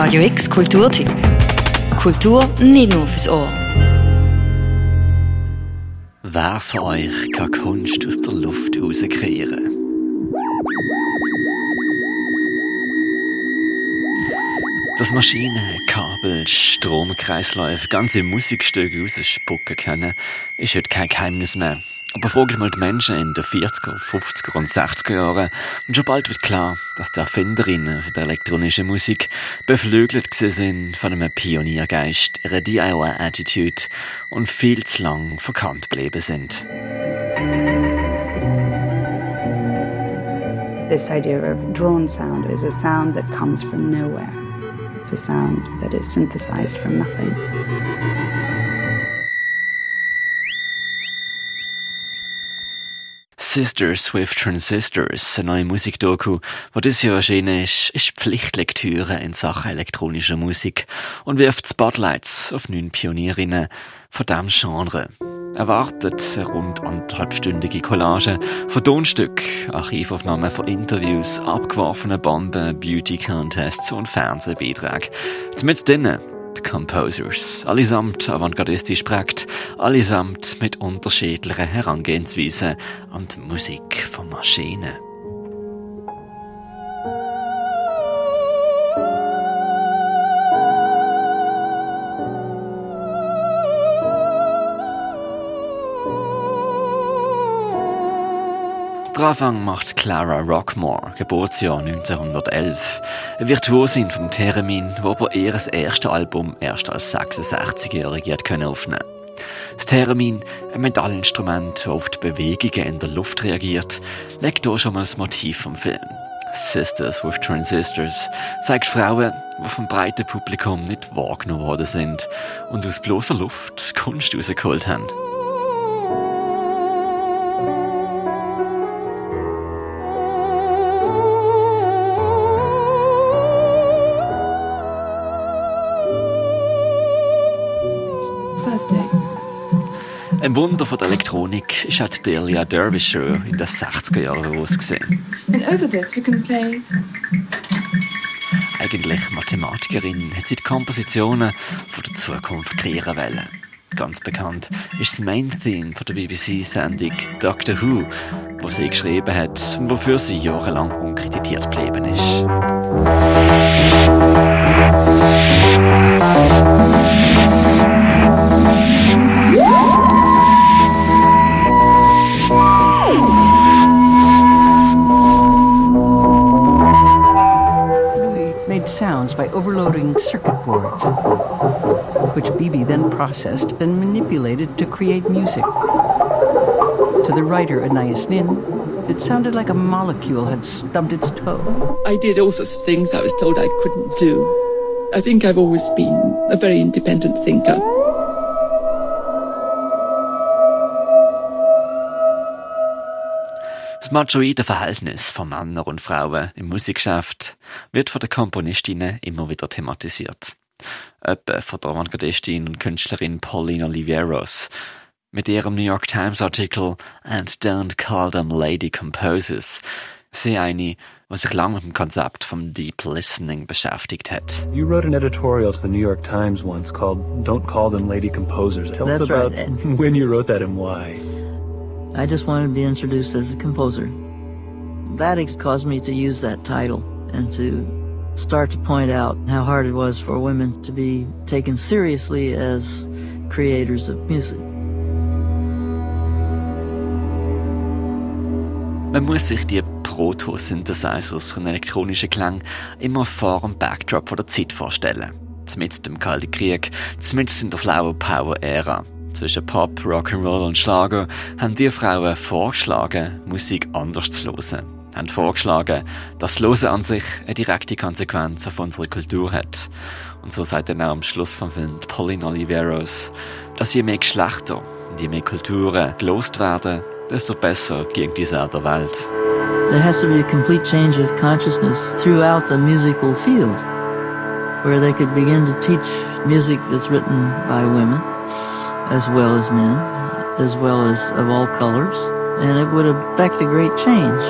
Radio X Kulturtipp. Kultur nicht nur fürs Ohr. Wer von euch kann Kunst aus der Luft rauskreieren? Dass Maschinen, Kabel, Stromkreisläufe ganze Musikstücke rausspucken können, ist heute kein Geheimnis mehr. Aber frage ich mal die Menschen in den 40er, 50er und 60er Jahren und schon bald wird klar, dass die Erfinderinnen der elektronischen Musik beflügelt sind von einem Pioniergeist, einer DIY-Attitude und viel zu lang verkannt geblieben sind. This idea of drone sound is a sound that comes from nowhere. It's a sound that is synthesized from nothing. Sisters with Transistors, eine neue Musikdoku, wo dieses Jahr erschienen ist, ist Pflichtlektüre in Sachen elektronischer Musik und wirft Spotlights auf neun Pionierinnen von diesem Genre. Erwartet eine rund anderthalbstündige Collage von Tonstück, Archivaufnahmen von Interviews, abgeworfene Bomben, Beauty Contests und Fernsehbeiträgen. Zumindest drinnen Composers, allesamt avantgardistisch prägt, allesamt mit unterschiedlichen Herangehensweisen an die Musik von Maschinen. Anfang macht Clara Rockmore, Geburtsjahr 1911. Eine Virtuosin vom Theremin, die aber ihr erstes Album erst als 66-Jährige aufnehmen Das Theremin, ein Metallinstrument, das auf die Bewegungen in der Luft reagiert, legt hier schon mal das Motiv vom Film. Sisters with Transistors zeigt Frauen, die vom breiten Publikum nicht wahrgenommen worden sind und aus bloßer Luft Kunst rausgeholt haben. Ein Wunder von der Elektronik ist auch Delia Derbyshire in den 60er Jahren ausgesehen. And over this we can play Eigentlich Mathematikerin hat sie die Kompositionen von der Zukunft kreieren wollen. Ganz bekannt ist das Main Theme von der BBC-Sendung Doctor Who, wo sie geschrieben hat und wofür sie jahrelang unkreditiert geblieben ist. By overloading circuit boards, which Bibi then processed and manipulated to create music. To the writer Anais Nin, it sounded like a molecule had stubbed its toe. I did all sorts of things I was told I couldn't do. I think I've always been a very independent thinker. Das machoide Verhältnis von Männern und Frauen im Musikgeschäft wird von den Komponistinnen immer wieder thematisiert. Etwa von der Avantgardistin und Künstlerin Pauline Oliveros mit ihrem New York Times Artikel And Don't Call Them Lady Composers. Sie eine, die sich lange mit dem Konzept vom Deep Listening beschäftigt hat. You wrote an editorial to the New York Times once called Don't Call Them Lady Composers. Tell us That's about right. when you wrote that and why. I just wanted to be introduced as a composer. That caused me to use that title and to start to point out how hard it was for women to be taken seriously as creators of music. Man muss sich die Proto-Synthesizers von elektronischen Klang immer vor dem Backdrop der Zeit vorstellen. Zumindest im Kalten Krieg, zumindest in der Flower Power Ära. Zwischen Pop, Rock'n'Roll und Schlager haben die Frauen vorgeschlagen, Musik anders zu hören. Haben vorgeschlagen, dass das Hören an sich eine direkte Konsequenz auf unsere Kultur hat. Und so sagt dann auch am Schluss vom Film Pauline Oliveros, dass je mehr Geschlechter und je mehr Kulturen gelost werden, desto besser gegen die der Welt. There has to be a complete change of consciousness throughout the musical field, where they could begin to teach music that's written by women, as well as men, as well as of all colors, and it would affect a great change.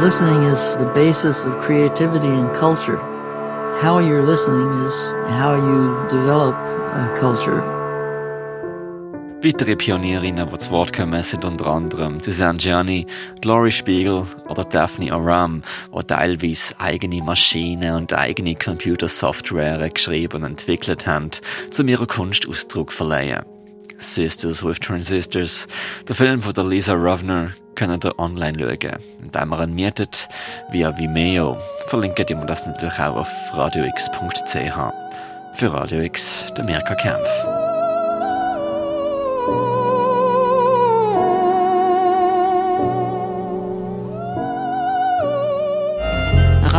Listening is the basis of creativity and culture. How you're listening is how you develop a culture. Weitere Pionierinnen, die zu Wort kommen, sind unter anderem Suzanne Gianni, Glory Spiegel oder Daphne Aram, die teilweise eigene Maschinen und eigene Computersoftware geschrieben und entwickelt haben, um ihrer Kunst Ausdruck zu verleihen. Sisters with Transistors, der Film von der Lisa Rovner, könnt ihr online schauen, indem ihr ihn mietet via Vimeo. Verlinkt ihr mir das natürlich auch auf radiox.ch. Für Radio X, der Mirka Kempf.